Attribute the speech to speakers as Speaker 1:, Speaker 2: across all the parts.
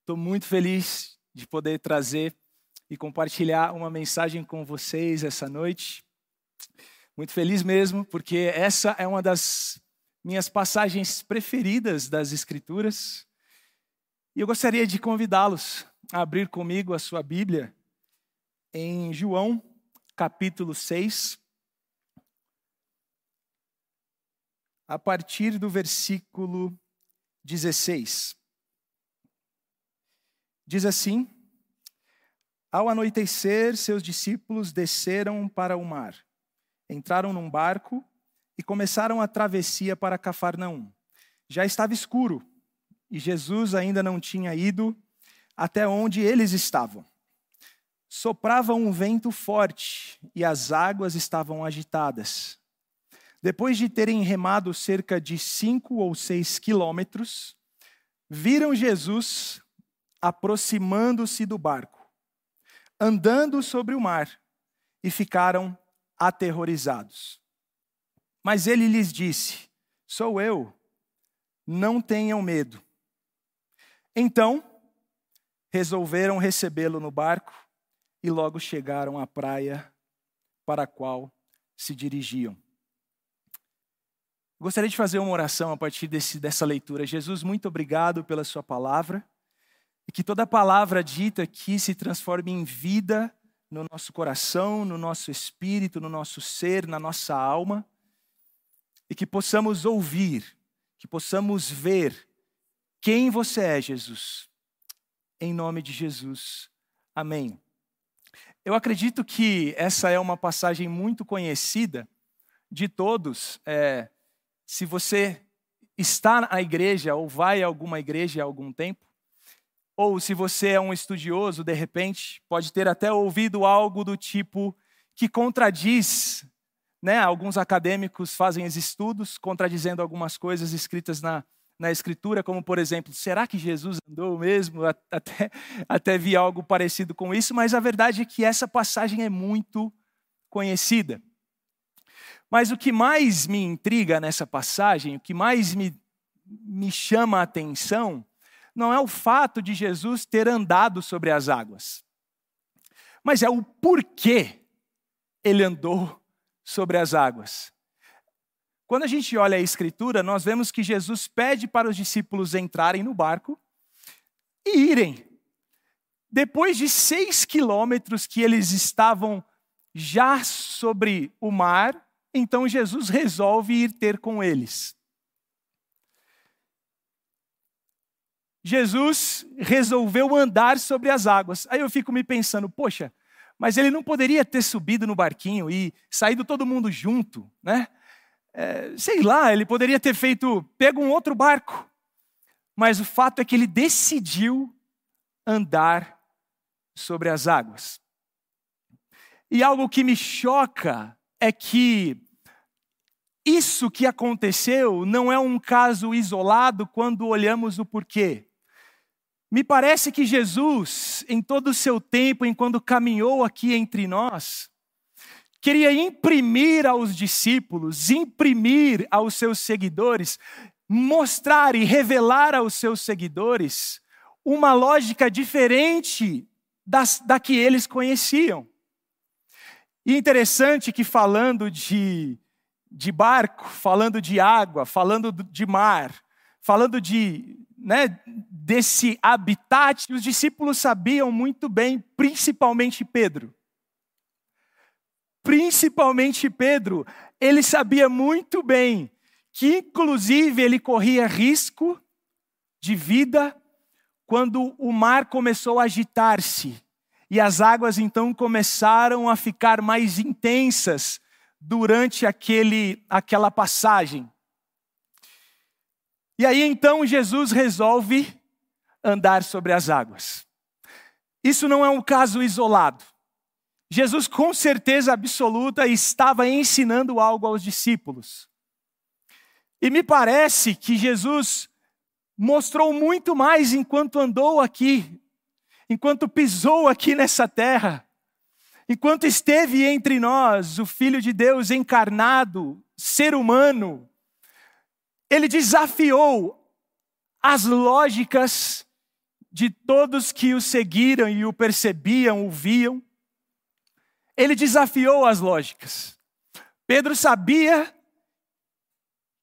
Speaker 1: Estou muito feliz de poder trazer e compartilhar uma mensagem com vocês essa noite. Muito feliz mesmo, porque essa é uma das minhas passagens preferidas das Escrituras. E eu gostaria de convidá-los a abrir comigo a sua Bíblia em João, capítulo 6, a partir do versículo 16. Diz assim: Ao anoitecer, seus discípulos desceram para o mar, entraram num barco e começaram a travessia para Cafarnaum. Já estava escuro e Jesus ainda não tinha ido até onde eles estavam. Soprava um vento forte e as águas estavam agitadas. Depois de terem remado cerca de cinco ou seis quilômetros, viram Jesus aproximando-se do barco, andando sobre o mar, e ficaram aterrorizados. Mas ele lhes disse: Sou eu, não tenham medo. Então, resolveram recebê-lo no barco e logo chegaram à praia para a qual se dirigiam. Gostaria de fazer uma oração a partir desse, dessa leitura. Jesus, muito obrigado pela Sua palavra. E que toda palavra dita aqui se transforme em vida no nosso coração, no nosso espírito, no nosso ser, na nossa alma. E que possamos ouvir, que possamos ver quem você é, Jesus. Em nome de Jesus. Amém. Eu acredito que essa é uma passagem muito conhecida de todos. É, se você está na igreja ou vai a alguma igreja há algum tempo, ou se você é um estudioso, de repente, pode ter até ouvido algo do tipo que contradiz, né? Alguns acadêmicos fazem estudos contradizendo algumas coisas escritas na, na Escritura, como por exemplo, será que Jesus andou mesmo? Até, até vi algo parecido com isso, mas a verdade é que essa passagem é muito conhecida. Mas o que mais me intriga nessa passagem, o que mais me, me chama a atenção, não é o fato de Jesus ter andado sobre as águas, mas é o porquê ele andou sobre as águas. Quando a gente olha a Escritura, nós vemos que Jesus pede para os discípulos entrarem no barco e irem. Depois de seis quilômetros que eles estavam já sobre o mar, então Jesus resolve ir ter com eles. Jesus resolveu andar sobre as águas. Aí eu fico me pensando, poxa, mas ele não poderia ter subido no barquinho e saído todo mundo junto, né? É, sei lá, ele poderia ter feito, pego um outro barco. Mas o fato é que ele decidiu andar sobre as águas. E algo que me choca é que isso que aconteceu não é um caso isolado quando olhamos o porquê. Me parece que Jesus, em todo o seu tempo, enquanto caminhou aqui entre nós, queria imprimir aos discípulos, imprimir aos seus seguidores, mostrar e revelar aos seus seguidores uma lógica diferente das, da que eles conheciam. E interessante que falando de, de barco, falando de água, falando de mar, falando de né, desse habitat, os discípulos sabiam muito bem, principalmente Pedro. Principalmente Pedro, ele sabia muito bem que, inclusive, ele corria risco de vida quando o mar começou a agitar-se e as águas então começaram a ficar mais intensas durante aquele, aquela passagem. E aí então Jesus resolve andar sobre as águas. Isso não é um caso isolado. Jesus, com certeza absoluta, estava ensinando algo aos discípulos. E me parece que Jesus mostrou muito mais enquanto andou aqui, enquanto pisou aqui nessa terra, enquanto esteve entre nós, o Filho de Deus encarnado, ser humano, ele desafiou as lógicas de todos que o seguiram e o percebiam, o viam, ele desafiou as lógicas. Pedro sabia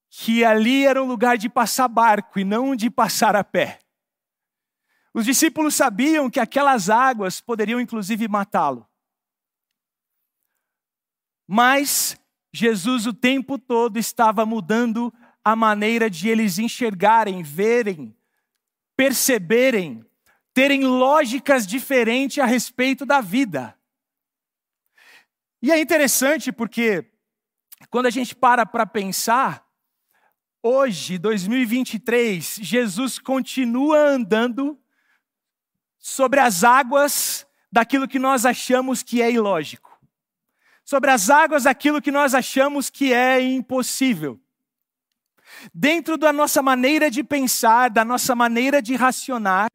Speaker 1: que ali era um lugar de passar barco e não de passar a pé. Os discípulos sabiam que aquelas águas poderiam inclusive matá-lo. Mas Jesus o tempo todo estava mudando a maneira de eles enxergarem, verem, perceberem, terem lógicas diferentes a respeito da vida. E é interessante porque quando a gente para para pensar, hoje, 2023, Jesus continua andando sobre as águas daquilo que nós achamos que é ilógico. Sobre as águas daquilo que nós achamos que é impossível. Dentro da nossa maneira de pensar, da nossa maneira de racionar,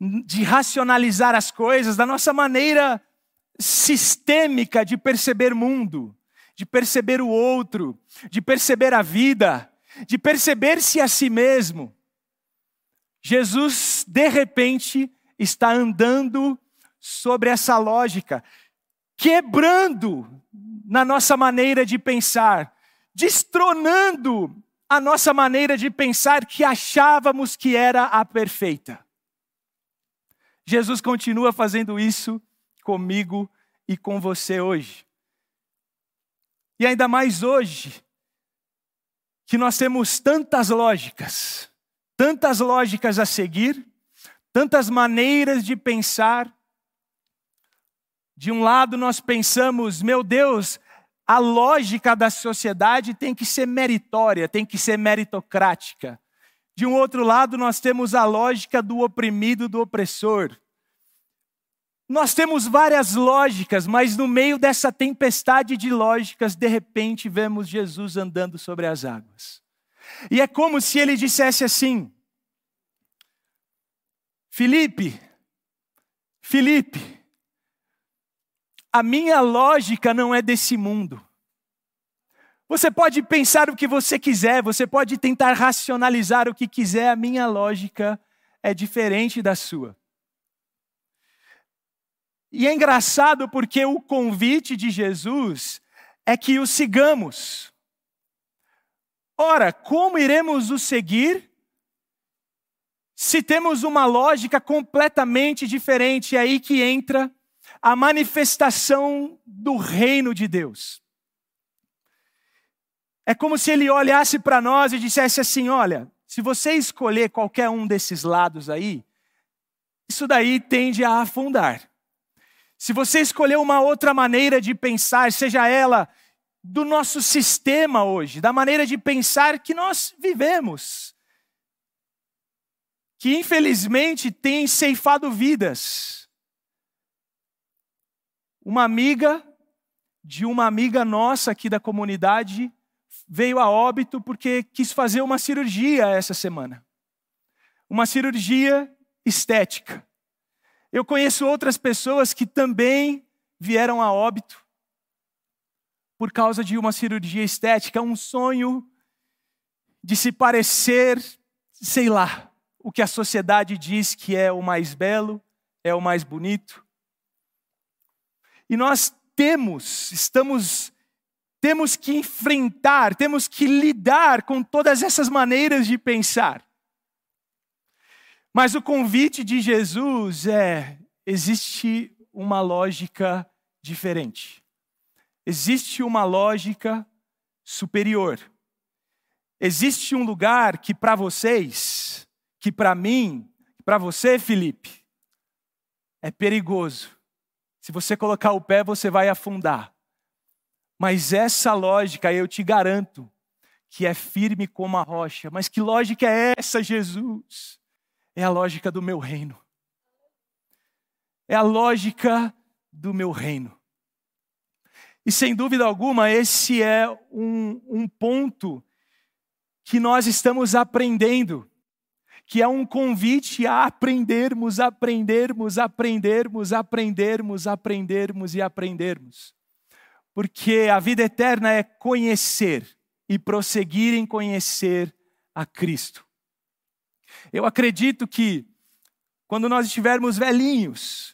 Speaker 1: de racionalizar as coisas, da nossa maneira sistêmica de perceber mundo, de perceber o outro, de perceber a vida, de perceber-se a si mesmo. Jesus, de repente, está andando sobre essa lógica, quebrando na nossa maneira de pensar, destronando a nossa maneira de pensar que achávamos que era a perfeita. Jesus continua fazendo isso comigo e com você hoje. E ainda mais hoje, que nós temos tantas lógicas, tantas lógicas a seguir, tantas maneiras de pensar. De um lado, nós pensamos, meu Deus, a lógica da sociedade tem que ser meritória, tem que ser meritocrática. De um outro lado, nós temos a lógica do oprimido, do opressor. Nós temos várias lógicas, mas no meio dessa tempestade de lógicas, de repente vemos Jesus andando sobre as águas. E é como se ele dissesse assim: Felipe, Felipe, a minha lógica não é desse mundo. Você pode pensar o que você quiser, você pode tentar racionalizar o que quiser, a minha lógica é diferente da sua. E é engraçado porque o convite de Jesus é que o sigamos. Ora, como iremos o seguir se temos uma lógica completamente diferente? É aí que entra a manifestação do reino de Deus. É como se ele olhasse para nós e dissesse assim: olha, se você escolher qualquer um desses lados aí, isso daí tende a afundar. Se você escolher uma outra maneira de pensar, seja ela do nosso sistema hoje, da maneira de pensar que nós vivemos, que infelizmente tem ceifado vidas. Uma amiga de uma amiga nossa aqui da comunidade veio a óbito porque quis fazer uma cirurgia essa semana. Uma cirurgia estética. Eu conheço outras pessoas que também vieram a óbito por causa de uma cirurgia estética, um sonho de se parecer, sei lá, o que a sociedade diz que é o mais belo, é o mais bonito. E nós temos, estamos temos que enfrentar, temos que lidar com todas essas maneiras de pensar. Mas o convite de Jesus é: existe uma lógica diferente. Existe uma lógica superior. Existe um lugar que para vocês, que para mim, para você, Felipe, é perigoso. Se você colocar o pé, você vai afundar. Mas essa lógica, eu te garanto, que é firme como a rocha. Mas que lógica é essa, Jesus? É a lógica do meu reino. É a lógica do meu reino. E sem dúvida alguma, esse é um, um ponto que nós estamos aprendendo, que é um convite a aprendermos, aprendermos, aprendermos, aprendermos, aprendermos e aprendermos. Porque a vida eterna é conhecer e prosseguir em conhecer a Cristo. Eu acredito que quando nós estivermos velhinhos,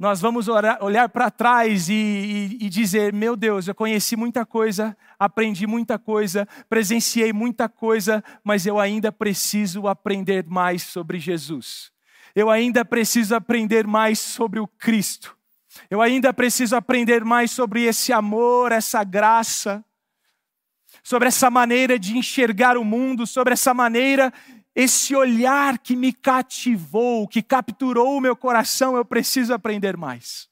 Speaker 1: nós vamos orar, olhar para trás e, e, e dizer: Meu Deus, eu conheci muita coisa, aprendi muita coisa, presenciei muita coisa, mas eu ainda preciso aprender mais sobre Jesus. Eu ainda preciso aprender mais sobre o Cristo. Eu ainda preciso aprender mais sobre esse amor, essa graça, sobre essa maneira de enxergar o mundo, sobre essa maneira, esse olhar que me cativou, que capturou o meu coração. Eu preciso aprender mais.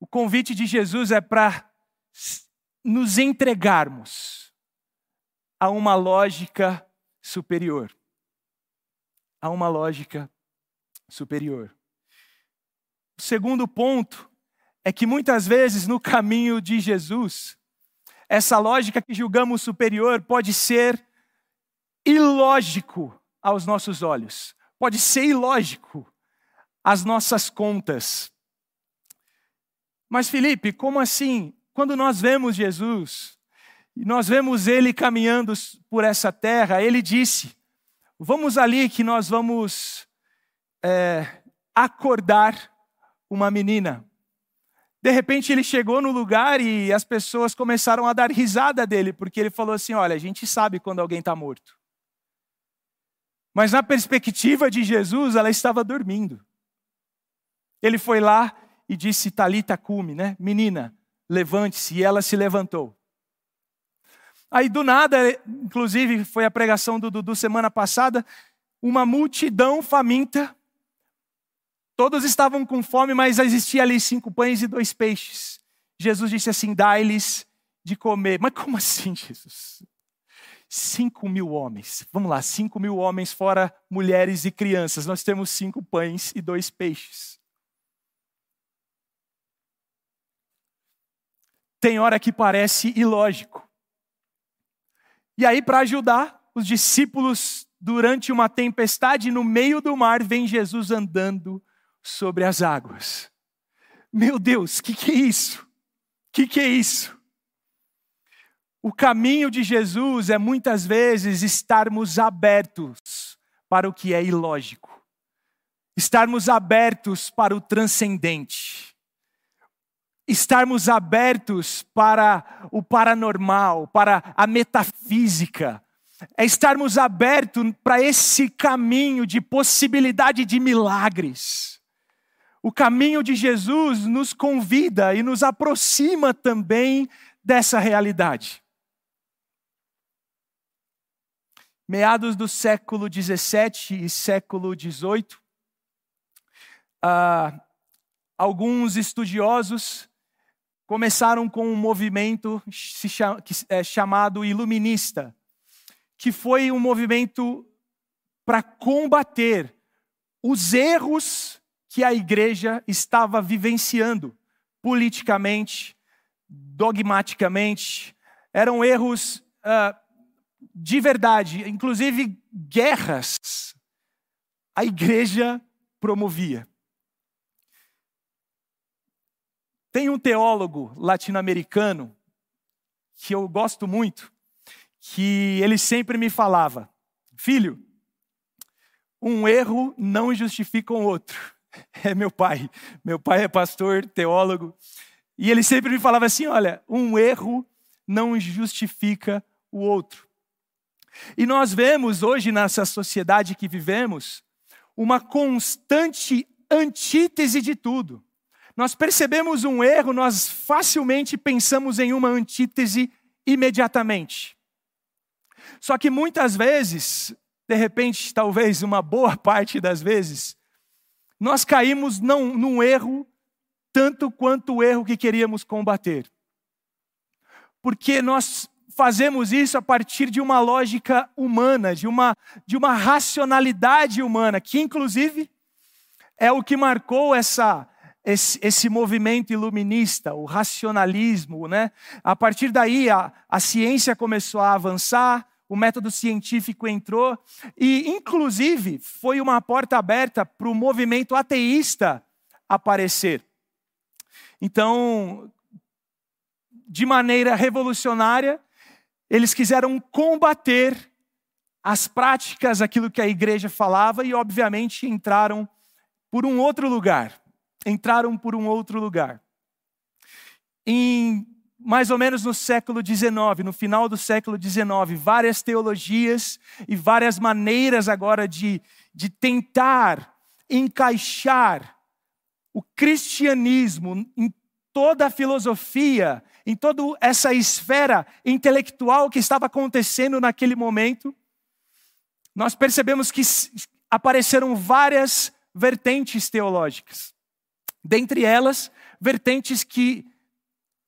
Speaker 1: O convite de Jesus é para nos entregarmos a uma lógica superior. A uma lógica superior. O segundo ponto é que muitas vezes no caminho de Jesus, essa lógica que julgamos superior pode ser ilógico aos nossos olhos, pode ser ilógico às nossas contas. Mas Felipe, como assim? Quando nós vemos Jesus, nós vemos ele caminhando por essa terra, ele disse: Vamos ali que nós vamos é, acordar uma menina. De repente ele chegou no lugar e as pessoas começaram a dar risada dele, porque ele falou assim: Olha, a gente sabe quando alguém está morto. Mas na perspectiva de Jesus, ela estava dormindo. Ele foi lá e disse: Talita cume, né? Menina, levante-se. E ela se levantou. Aí do nada, inclusive foi a pregação do Dudu semana passada, uma multidão faminta Todos estavam com fome, mas existia ali cinco pães e dois peixes. Jesus disse assim: dai-lhes de comer. Mas como assim, Jesus? Cinco mil homens. Vamos lá, cinco mil homens, fora mulheres e crianças. Nós temos cinco pães e dois peixes. Tem hora que parece ilógico. E aí, para ajudar, os discípulos, durante uma tempestade no meio do mar, vem Jesus andando sobre as águas. Meu Deus, o que, que é isso? O que, que é isso? O caminho de Jesus é muitas vezes estarmos abertos para o que é ilógico, estarmos abertos para o transcendente, estarmos abertos para o paranormal, para a metafísica, é estarmos abertos para esse caminho de possibilidade de milagres. O caminho de Jesus nos convida e nos aproxima também dessa realidade. Meados do século XVII e século XVIII, ah, alguns estudiosos começaram com um movimento é chamado iluminista, que foi um movimento para combater os erros que a igreja estava vivenciando politicamente, dogmaticamente. Eram erros uh, de verdade, inclusive guerras. A igreja promovia. Tem um teólogo latino-americano que eu gosto muito, que ele sempre me falava: Filho, um erro não justifica um outro. é meu pai. Meu pai é pastor, teólogo. E ele sempre me falava assim: olha, um erro não justifica o outro. E nós vemos hoje nessa sociedade que vivemos uma constante antítese de tudo. Nós percebemos um erro, nós facilmente pensamos em uma antítese imediatamente. Só que muitas vezes, de repente, talvez uma boa parte das vezes, nós caímos não, num erro tanto quanto o erro que queríamos combater. Porque nós fazemos isso a partir de uma lógica humana, de uma, de uma racionalidade humana, que inclusive é o que marcou essa, esse, esse movimento iluminista, o racionalismo. Né? A partir daí, a, a ciência começou a avançar, o método científico entrou e, inclusive, foi uma porta aberta para o movimento ateísta aparecer. Então, de maneira revolucionária, eles quiseram combater as práticas, aquilo que a igreja falava e, obviamente, entraram por um outro lugar. Entraram por um outro lugar. Em mais ou menos no século XIX, no final do século XIX, várias teologias e várias maneiras agora de, de tentar encaixar o cristianismo em toda a filosofia, em toda essa esfera intelectual que estava acontecendo naquele momento, nós percebemos que apareceram várias vertentes teológicas. Dentre elas, vertentes que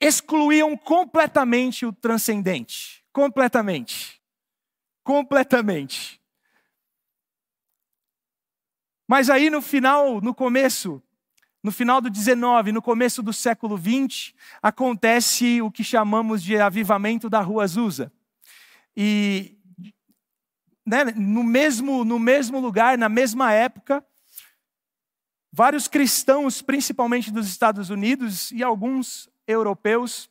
Speaker 1: excluíam completamente o transcendente. Completamente. Completamente. Mas aí no final, no começo, no final do 19, no começo do século 20, acontece o que chamamos de avivamento da Rua Azusa. E né, no, mesmo, no mesmo lugar, na mesma época, vários cristãos, principalmente dos Estados Unidos e alguns europeus,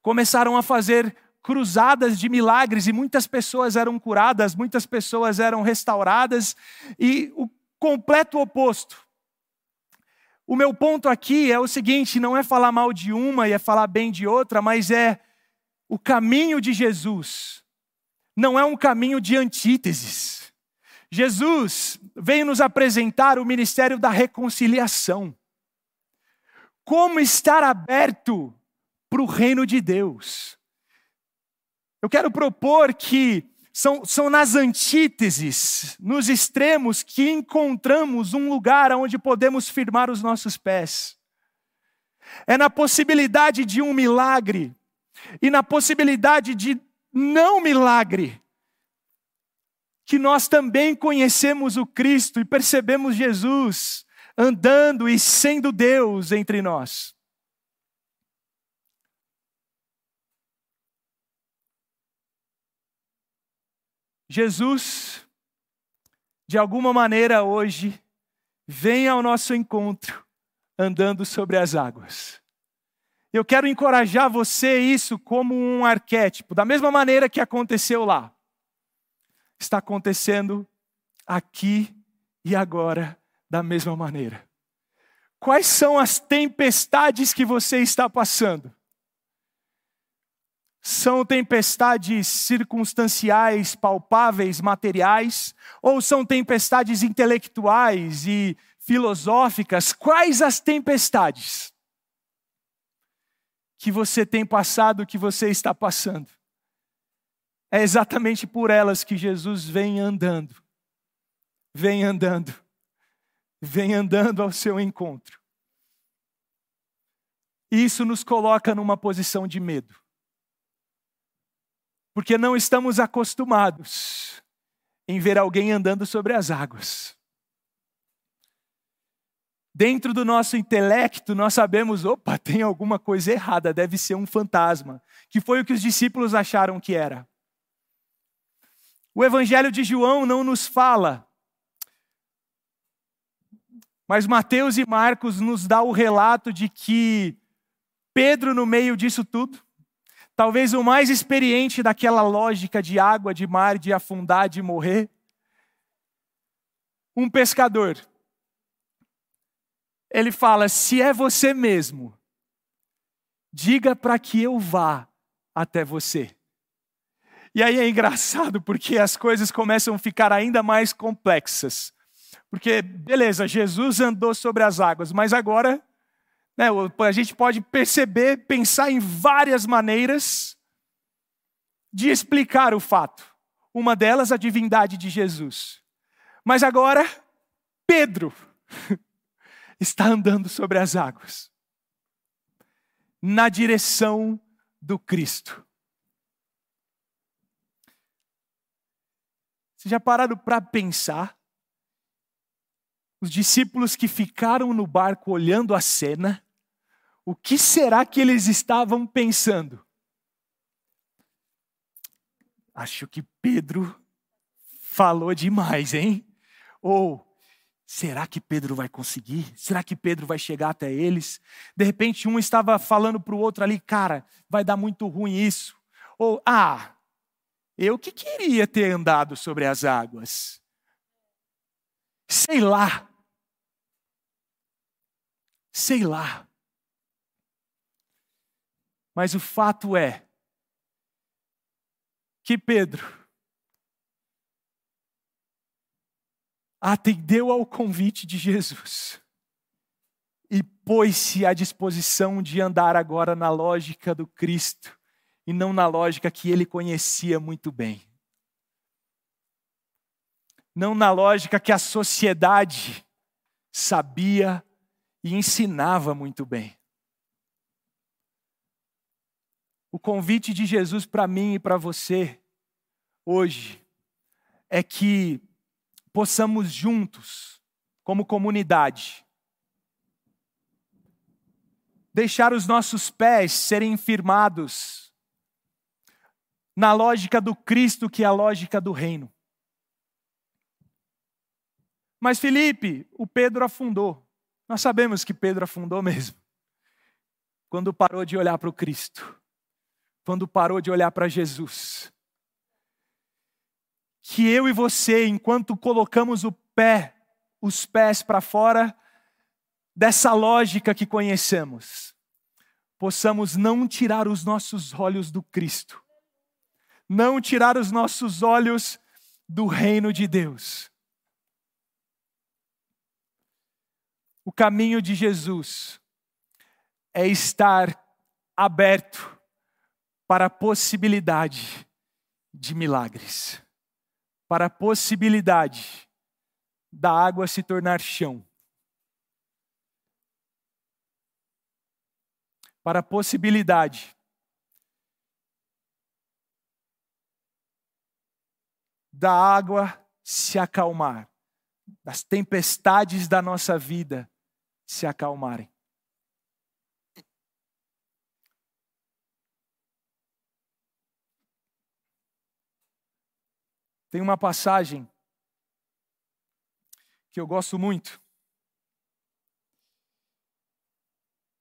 Speaker 1: começaram a fazer cruzadas de milagres e muitas pessoas eram curadas, muitas pessoas eram restauradas, e o completo oposto o meu ponto aqui é o seguinte: não é falar mal de uma e é falar bem de outra, mas é o caminho de Jesus. Não é um caminho de antíteses. Jesus veio nos apresentar o ministério da reconciliação. Como estar aberto para o reino de Deus. Eu quero propor que são, são nas antíteses, nos extremos, que encontramos um lugar onde podemos firmar os nossos pés. É na possibilidade de um milagre e na possibilidade de não milagre que nós também conhecemos o Cristo e percebemos Jesus andando e sendo Deus entre nós. Jesus, de alguma maneira hoje, vem ao nosso encontro andando sobre as águas. Eu quero encorajar você isso como um arquétipo, da mesma maneira que aconteceu lá. Está acontecendo aqui e agora da mesma maneira. Quais são as tempestades que você está passando? São tempestades circunstanciais, palpáveis, materiais, ou são tempestades intelectuais e filosóficas? Quais as tempestades que você tem passado, que você está passando? É exatamente por elas que Jesus vem andando, vem andando, vem andando ao seu encontro. Isso nos coloca numa posição de medo porque não estamos acostumados em ver alguém andando sobre as águas. Dentro do nosso intelecto, nós sabemos, opa, tem alguma coisa errada, deve ser um fantasma, que foi o que os discípulos acharam que era. O Evangelho de João não nos fala, mas Mateus e Marcos nos dá o relato de que Pedro, no meio disso tudo, talvez o mais experiente daquela lógica de água, de mar, de afundar, de morrer. Um pescador. Ele fala: se é você mesmo, diga para que eu vá até você. E aí é engraçado porque as coisas começam a ficar ainda mais complexas. Porque, beleza, Jesus andou sobre as águas, mas agora né, a gente pode perceber, pensar em várias maneiras de explicar o fato. Uma delas, a divindade de Jesus. Mas agora, Pedro está andando sobre as águas, na direção do Cristo. Vocês já pararam para pensar os discípulos que ficaram no barco olhando a cena, o que será que eles estavam pensando? Acho que Pedro falou demais, hein? Ou será que Pedro vai conseguir? Será que Pedro vai chegar até eles? De repente, um estava falando para o outro ali, cara, vai dar muito ruim isso. Ou, ah, Eu que queria ter andado sobre as águas. Sei lá. Sei lá. Mas o fato é que Pedro atendeu ao convite de Jesus e pôs-se à disposição de andar agora na lógica do Cristo e não na lógica que ele conhecia muito bem. Não na lógica que a sociedade sabia e ensinava muito bem. O convite de Jesus para mim e para você hoje é que possamos juntos, como comunidade, deixar os nossos pés serem firmados na lógica do Cristo, que é a lógica do reino. Mas Felipe, o Pedro afundou. Nós sabemos que Pedro afundou mesmo. Quando parou de olhar para o Cristo. Quando parou de olhar para Jesus. Que eu e você, enquanto colocamos o pé, os pés para fora, dessa lógica que conhecemos, possamos não tirar os nossos olhos do Cristo, não tirar os nossos olhos do reino de Deus. O caminho de Jesus é estar aberto para a possibilidade de milagres, para a possibilidade da água se tornar chão para a possibilidade da água se acalmar, das tempestades da nossa vida se acalmarem. Tem uma passagem que eu gosto muito,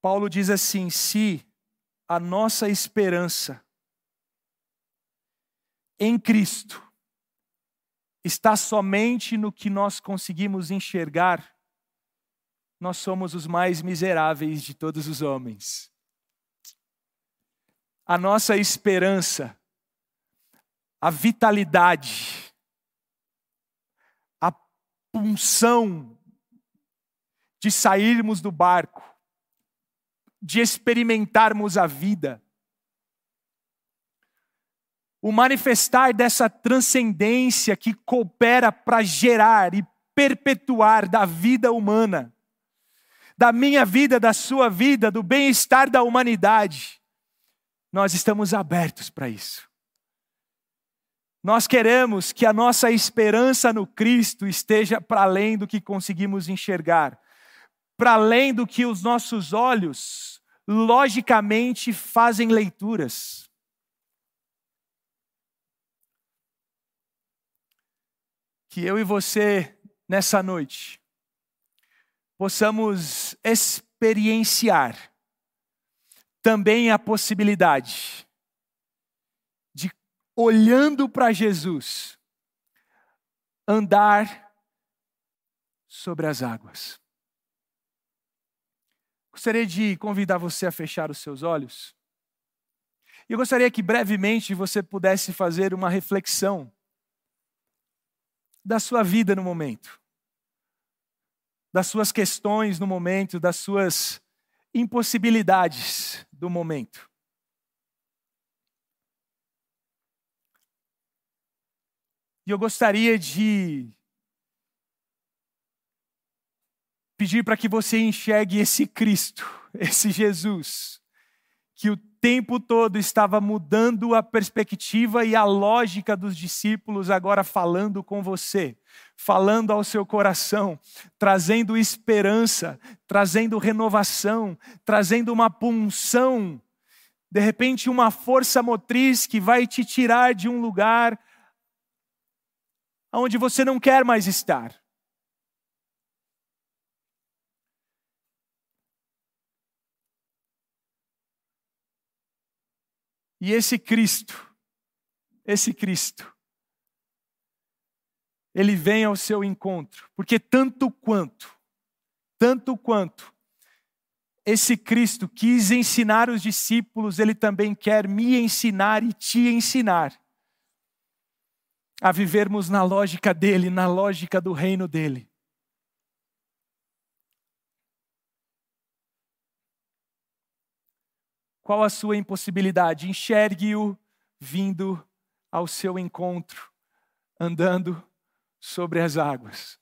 Speaker 1: Paulo diz assim: se a nossa esperança em Cristo está somente no que nós conseguimos enxergar, nós somos os mais miseráveis de todos os homens. A nossa esperança, a vitalidade, a punção de sairmos do barco, de experimentarmos a vida. O manifestar dessa transcendência que coopera para gerar e perpetuar da vida humana, da minha vida, da sua vida, do bem-estar da humanidade. Nós estamos abertos para isso. Nós queremos que a nossa esperança no Cristo esteja para além do que conseguimos enxergar, para além do que os nossos olhos logicamente fazem leituras. Que eu e você, nessa noite, possamos experienciar também a possibilidade de, olhando para Jesus, andar sobre as águas. Gostaria de convidar você a fechar os seus olhos. E eu gostaria que brevemente você pudesse fazer uma reflexão da sua vida no momento, das suas questões no momento, das suas impossibilidades do momento. E eu gostaria de pedir para que você enxergue esse Cristo, esse Jesus, que o tempo todo estava mudando a perspectiva e a lógica dos discípulos, agora falando com você, falando ao seu coração, trazendo esperança, trazendo renovação, trazendo uma punção, de repente uma força motriz que vai te tirar de um lugar onde você não quer mais estar. E esse Cristo, esse Cristo, ele vem ao seu encontro, porque tanto quanto, tanto quanto esse Cristo quis ensinar os discípulos, ele também quer me ensinar e te ensinar a vivermos na lógica dele, na lógica do reino dele. Qual a sua impossibilidade? Enxergue-o vindo ao seu encontro, andando sobre as águas.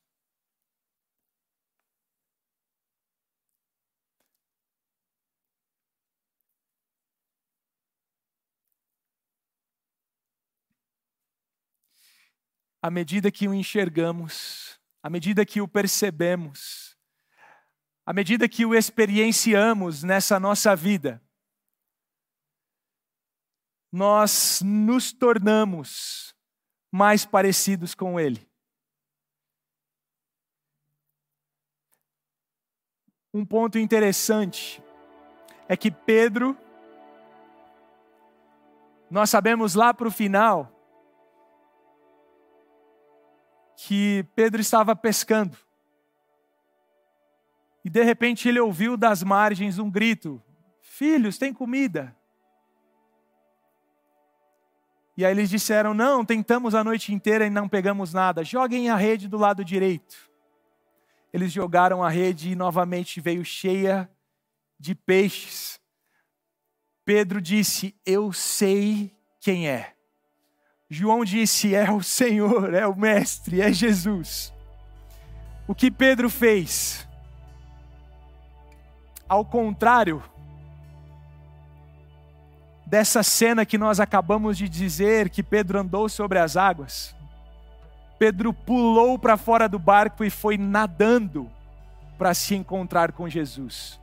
Speaker 1: à medida que o enxergamos, à medida que o percebemos, à medida que o experienciamos nessa nossa vida, nós nos tornamos mais parecidos com Ele. Um ponto interessante é que Pedro, nós sabemos lá para o final, que Pedro estava pescando. E de repente ele ouviu das margens um grito: Filhos, tem comida. E aí eles disseram: Não, tentamos a noite inteira e não pegamos nada. Joguem a rede do lado direito. Eles jogaram a rede e novamente veio cheia de peixes. Pedro disse: Eu sei quem é. João disse: é o Senhor, é o Mestre, é Jesus. O que Pedro fez? Ao contrário dessa cena que nós acabamos de dizer, que Pedro andou sobre as águas, Pedro pulou para fora do barco e foi nadando para se encontrar com Jesus.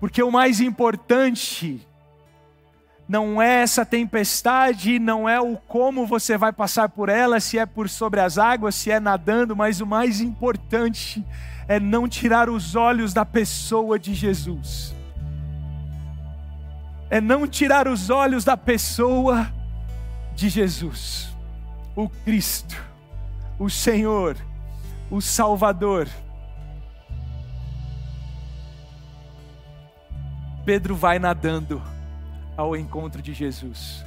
Speaker 1: Porque o mais importante não é essa tempestade, não é o como você vai passar por ela, se é por sobre as águas, se é nadando, mas o mais importante é não tirar os olhos da pessoa de Jesus. É não tirar os olhos da pessoa de Jesus, o Cristo, o Senhor, o Salvador. Pedro vai nadando ao encontro de Jesus.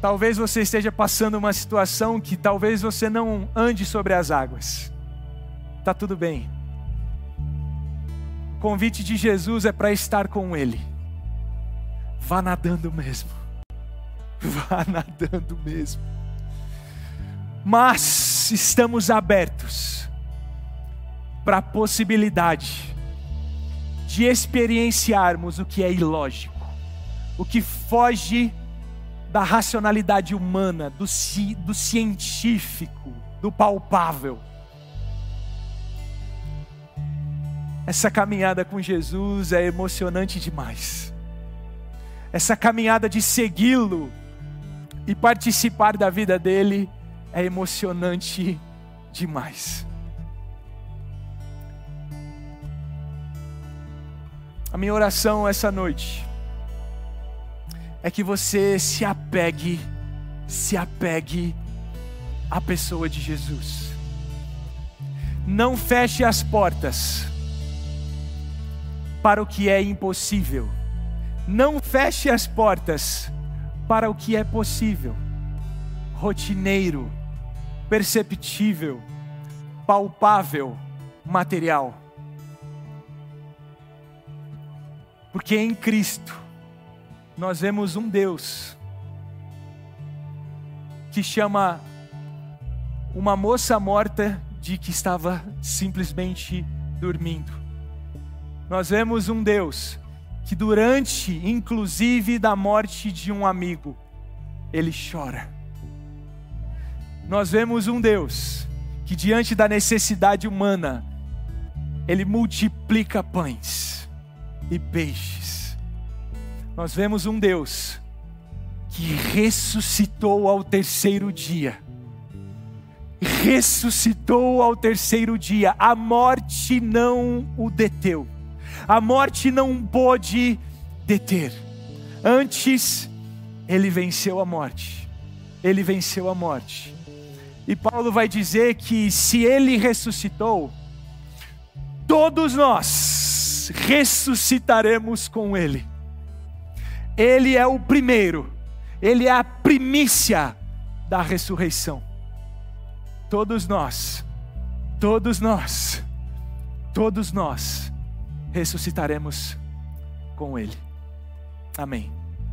Speaker 1: Talvez você esteja passando uma situação que talvez você não ande sobre as águas. Tá tudo bem. Convite de Jesus é para estar com Ele. Vá nadando mesmo. Vá nadando mesmo. Mas estamos abertos para a possibilidade de experienciarmos o que é ilógico, o que foge da racionalidade humana, do, ci, do científico, do palpável. Essa caminhada com Jesus é emocionante demais. Essa caminhada de segui-lo e participar da vida dele é emocionante demais. A minha oração essa noite é que você se apegue, se apegue à pessoa de Jesus. Não feche as portas para o que é impossível. Não feche as portas para o que é possível. Rotineiro, perceptível, palpável, material. Porque em Cristo nós vemos um Deus que chama uma moça morta de que estava simplesmente dormindo. Nós vemos um Deus que durante, inclusive, da morte de um amigo, ele chora. Nós vemos um Deus que diante da necessidade humana, ele multiplica pães e peixes. Nós vemos um Deus que ressuscitou ao terceiro dia. Ressuscitou ao terceiro dia, a morte não o deteu, a morte não pôde deter. Antes, ele venceu a morte. Ele venceu a morte. E Paulo vai dizer que se ele ressuscitou, todos nós ressuscitaremos com ele. Ele é o primeiro, ele é a primícia da ressurreição. Todos nós, todos nós, todos nós ressuscitaremos com ele. Amém.